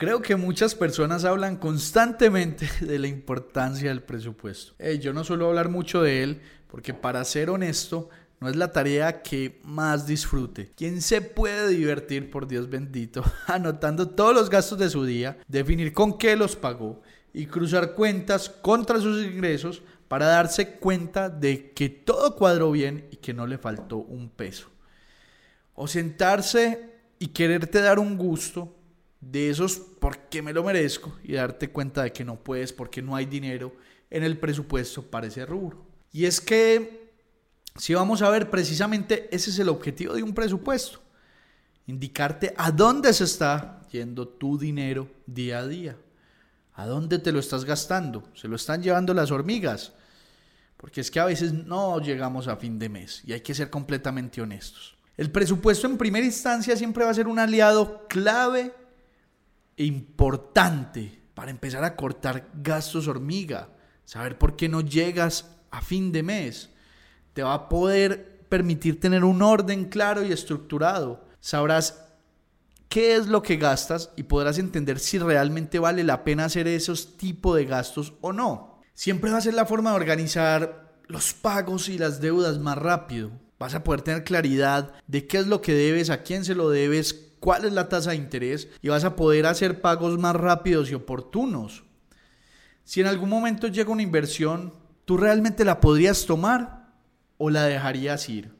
Creo que muchas personas hablan constantemente de la importancia del presupuesto. yo no suelo hablar mucho de él porque para ser honesto, no es la tarea que más disfrute. ¿Quién se puede divertir, por Dios bendito, anotando todos los gastos de su día, definir con qué los pagó y cruzar cuentas contra sus ingresos para darse cuenta de que todo cuadró bien y que no le faltó un peso? O sentarse y quererte dar un gusto de esos porque me lo merezco y darte cuenta de que no puedes porque no hay dinero en el presupuesto para ese rubro. Y es que si vamos a ver precisamente ese es el objetivo de un presupuesto, indicarte a dónde se está yendo tu dinero día a día, a dónde te lo estás gastando, se lo están llevando las hormigas, porque es que a veces no llegamos a fin de mes y hay que ser completamente honestos. El presupuesto en primera instancia siempre va a ser un aliado clave importante para empezar a cortar gastos hormiga, saber por qué no llegas a fin de mes, te va a poder permitir tener un orden claro y estructurado. Sabrás qué es lo que gastas y podrás entender si realmente vale la pena hacer esos tipos de gastos o no. Siempre va a ser la forma de organizar los pagos y las deudas más rápido. Vas a poder tener claridad de qué es lo que debes, a quién se lo debes, cuál es la tasa de interés y vas a poder hacer pagos más rápidos y oportunos. Si en algún momento llega una inversión, ¿tú realmente la podrías tomar o la dejarías ir?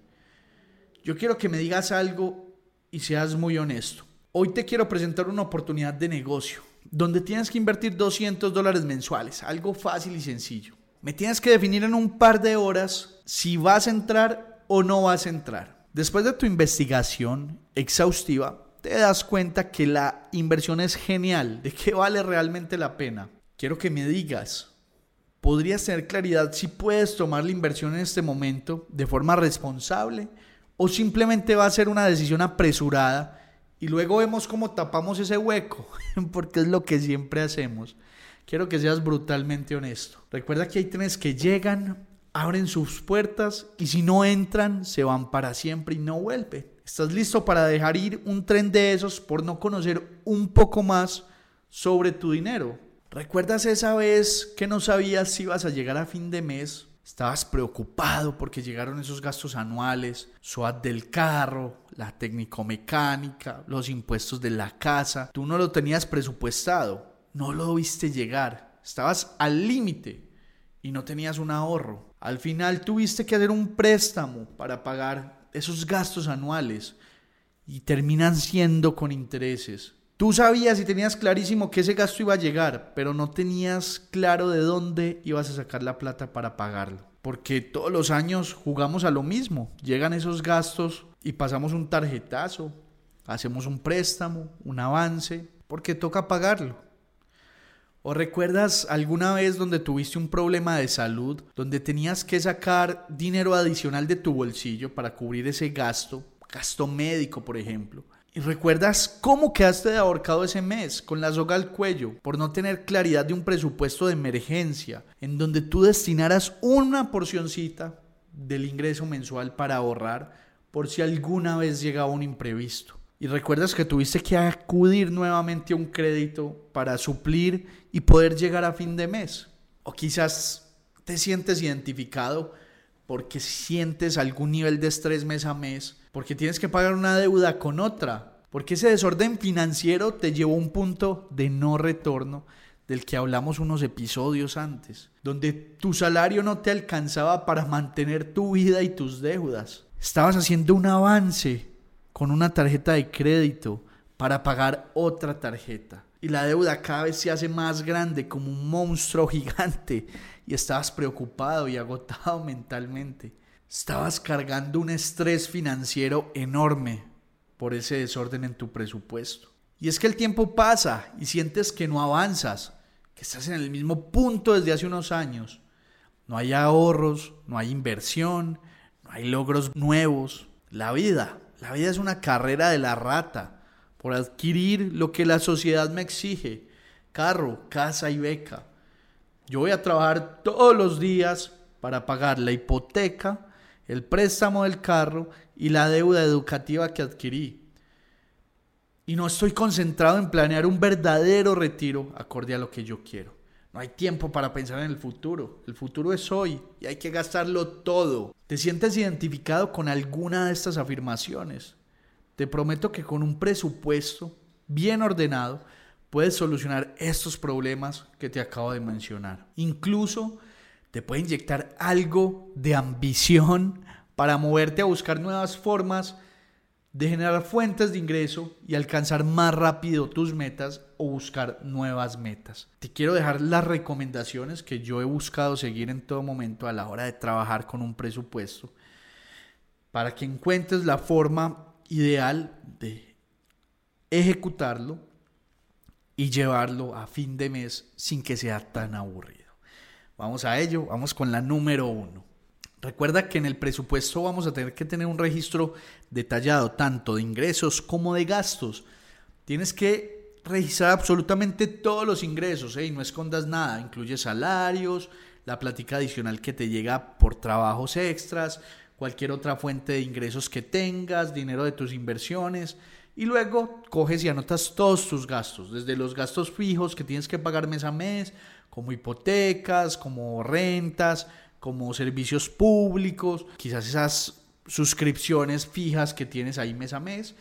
Yo quiero que me digas algo y seas muy honesto. Hoy te quiero presentar una oportunidad de negocio donde tienes que invertir 200 dólares mensuales, algo fácil y sencillo. Me tienes que definir en un par de horas si vas a entrar o no vas a entrar. Después de tu investigación exhaustiva, te das cuenta que la inversión es genial, de que vale realmente la pena. Quiero que me digas, ¿podrías tener claridad si puedes tomar la inversión en este momento de forma responsable o simplemente va a ser una decisión apresurada y luego vemos cómo tapamos ese hueco? Porque es lo que siempre hacemos. Quiero que seas brutalmente honesto. Recuerda que hay trenes que llegan, abren sus puertas y si no entran, se van para siempre y no vuelven. ¿Estás listo para dejar ir un tren de esos por no conocer un poco más sobre tu dinero? ¿Recuerdas esa vez que no sabías si ibas a llegar a fin de mes? Estabas preocupado porque llegaron esos gastos anuales, SOAT del carro, la técnico-mecánica, los impuestos de la casa. Tú no lo tenías presupuestado, no lo viste llegar. Estabas al límite y no tenías un ahorro. Al final tuviste que hacer un préstamo para pagar esos gastos anuales y terminan siendo con intereses. Tú sabías y tenías clarísimo que ese gasto iba a llegar, pero no tenías claro de dónde ibas a sacar la plata para pagarlo. Porque todos los años jugamos a lo mismo. Llegan esos gastos y pasamos un tarjetazo, hacemos un préstamo, un avance, porque toca pagarlo. ¿O recuerdas alguna vez donde tuviste un problema de salud, donde tenías que sacar dinero adicional de tu bolsillo para cubrir ese gasto, gasto médico por ejemplo? ¿Y recuerdas cómo quedaste de ahorcado ese mes, con la soga al cuello, por no tener claridad de un presupuesto de emergencia, en donde tú destinaras una porcioncita del ingreso mensual para ahorrar por si alguna vez llegaba un imprevisto? Y recuerdas que tuviste que acudir nuevamente a un crédito para suplir y poder llegar a fin de mes. O quizás te sientes identificado porque sientes algún nivel de estrés mes a mes, porque tienes que pagar una deuda con otra, porque ese desorden financiero te llevó a un punto de no retorno del que hablamos unos episodios antes, donde tu salario no te alcanzaba para mantener tu vida y tus deudas. Estabas haciendo un avance con una tarjeta de crédito para pagar otra tarjeta. Y la deuda cada vez se hace más grande como un monstruo gigante y estabas preocupado y agotado mentalmente. Estabas cargando un estrés financiero enorme por ese desorden en tu presupuesto. Y es que el tiempo pasa y sientes que no avanzas, que estás en el mismo punto desde hace unos años. No hay ahorros, no hay inversión, no hay logros nuevos. La vida, la vida es una carrera de la rata por adquirir lo que la sociedad me exige. Carro, casa y beca. Yo voy a trabajar todos los días para pagar la hipoteca, el préstamo del carro y la deuda educativa que adquirí. Y no estoy concentrado en planear un verdadero retiro acorde a lo que yo quiero. No hay tiempo para pensar en el futuro. El futuro es hoy y hay que gastarlo todo. ¿Te sientes identificado con alguna de estas afirmaciones? Te prometo que con un presupuesto bien ordenado puedes solucionar estos problemas que te acabo de mencionar. Incluso te puede inyectar algo de ambición para moverte a buscar nuevas formas de generar fuentes de ingreso y alcanzar más rápido tus metas o buscar nuevas metas. Te quiero dejar las recomendaciones que yo he buscado seguir en todo momento a la hora de trabajar con un presupuesto para que encuentres la forma ideal de ejecutarlo y llevarlo a fin de mes sin que sea tan aburrido. Vamos a ello, vamos con la número uno. Recuerda que en el presupuesto vamos a tener que tener un registro detallado tanto de ingresos como de gastos. Tienes que registrar absolutamente todos los ingresos ¿eh? y no escondas nada. Incluye salarios, la plática adicional que te llega por trabajos extras, cualquier otra fuente de ingresos que tengas, dinero de tus inversiones. Y luego coges y anotas todos tus gastos, desde los gastos fijos que tienes que pagar mes a mes, como hipotecas, como rentas, como servicios públicos, quizás esas suscripciones fijas que tienes ahí mes a mes.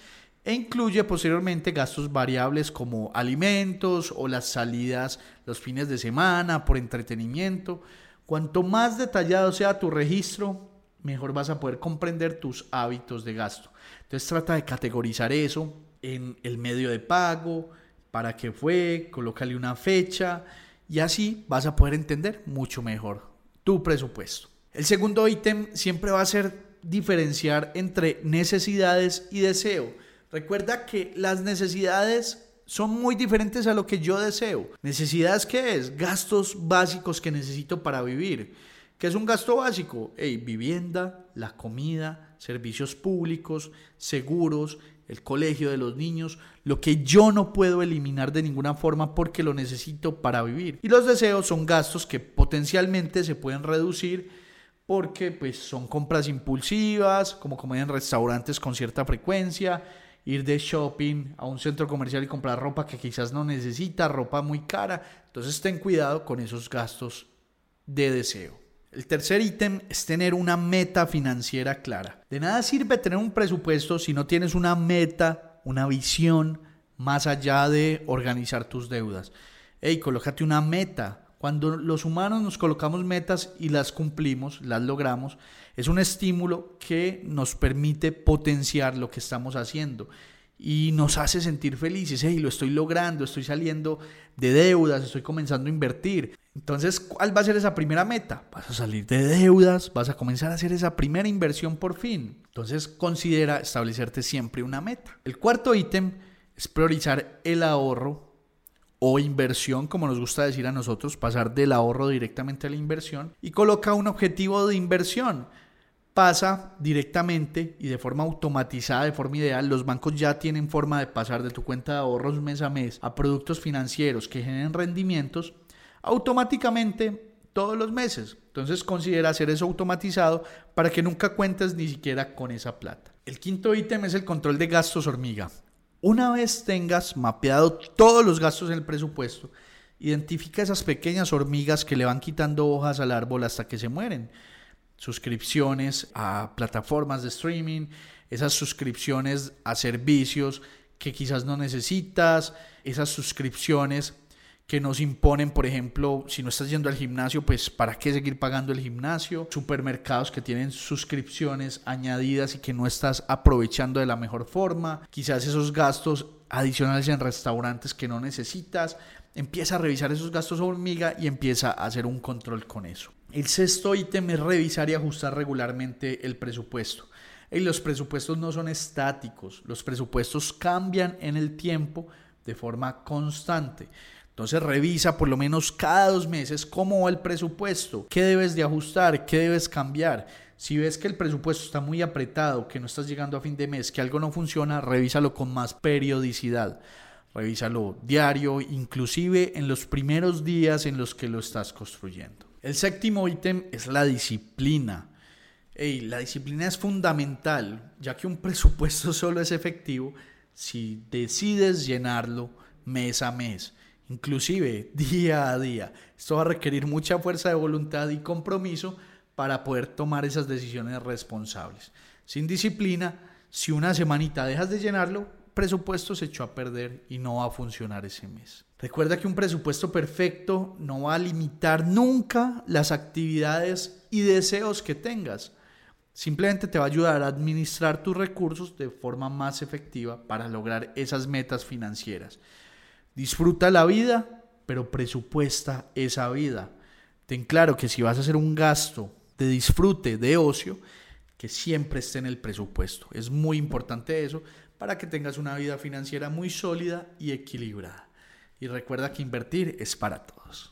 E incluye posteriormente gastos variables como alimentos o las salidas los fines de semana por entretenimiento. Cuanto más detallado sea tu registro, mejor vas a poder comprender tus hábitos de gasto. Entonces trata de categorizar eso en el medio de pago, para qué fue, colócale una fecha y así vas a poder entender mucho mejor tu presupuesto. El segundo ítem siempre va a ser diferenciar entre necesidades y deseo. Recuerda que las necesidades son muy diferentes a lo que yo deseo. Necesidades, ¿qué es? Gastos básicos que necesito para vivir. ¿Qué es un gasto básico? vivienda, la comida, servicios públicos, seguros, el colegio de los niños, lo que yo no puedo eliminar de ninguna forma porque lo necesito para vivir. Y los deseos son gastos que potencialmente se pueden reducir porque pues son compras impulsivas, como comer en restaurantes con cierta frecuencia, ir de shopping a un centro comercial y comprar ropa que quizás no necesita, ropa muy cara. Entonces ten cuidado con esos gastos de deseo. El tercer ítem es tener una meta financiera clara. De nada sirve tener un presupuesto si no tienes una meta, una visión más allá de organizar tus deudas. Hey, colócate una meta. Cuando los humanos nos colocamos metas y las cumplimos, las logramos, es un estímulo que nos permite potenciar lo que estamos haciendo y nos hace sentir felices. Hey, lo estoy logrando, estoy saliendo de deudas, estoy comenzando a invertir. Entonces, ¿cuál va a ser esa primera meta? Vas a salir de deudas, vas a comenzar a hacer esa primera inversión por fin. Entonces, considera establecerte siempre una meta. El cuarto ítem es priorizar el ahorro o inversión, como nos gusta decir a nosotros, pasar del ahorro directamente a la inversión y coloca un objetivo de inversión pasa directamente y de forma automatizada, de forma ideal. Los bancos ya tienen forma de pasar de tu cuenta de ahorros mes a mes a productos financieros que generen rendimientos automáticamente todos los meses. Entonces considera hacer eso automatizado para que nunca cuentes ni siquiera con esa plata. El quinto ítem es el control de gastos hormiga. Una vez tengas mapeado todos los gastos en el presupuesto, identifica esas pequeñas hormigas que le van quitando hojas al árbol hasta que se mueren suscripciones a plataformas de streaming, esas suscripciones a servicios que quizás no necesitas, esas suscripciones que nos imponen, por ejemplo, si no estás yendo al gimnasio, pues ¿para qué seguir pagando el gimnasio? Supermercados que tienen suscripciones añadidas y que no estás aprovechando de la mejor forma. Quizás esos gastos adicionales en restaurantes que no necesitas. Empieza a revisar esos gastos hormiga y empieza a hacer un control con eso. El sexto ítem es revisar y ajustar regularmente el presupuesto. Y los presupuestos no son estáticos, los presupuestos cambian en el tiempo de forma constante. Entonces revisa por lo menos cada dos meses cómo va el presupuesto, qué debes de ajustar, qué debes cambiar. Si ves que el presupuesto está muy apretado, que no estás llegando a fin de mes, que algo no funciona, revísalo con más periodicidad. Revísalo diario, inclusive en los primeros días en los que lo estás construyendo. El séptimo ítem es la disciplina. la disciplina es fundamental, ya que un presupuesto solo es efectivo si decides llenarlo mes a mes inclusive día a día. Esto va a requerir mucha fuerza de voluntad y compromiso para poder tomar esas decisiones responsables. Sin disciplina, si una semanita dejas de llenarlo, presupuesto se echó a perder y no va a funcionar ese mes. Recuerda que un presupuesto perfecto no va a limitar nunca las actividades y deseos que tengas. Simplemente te va a ayudar a administrar tus recursos de forma más efectiva para lograr esas metas financieras. Disfruta la vida, pero presupuesta esa vida. Ten claro que si vas a hacer un gasto de disfrute, de ocio, que siempre esté en el presupuesto. Es muy importante eso para que tengas una vida financiera muy sólida y equilibrada. Y recuerda que invertir es para todos.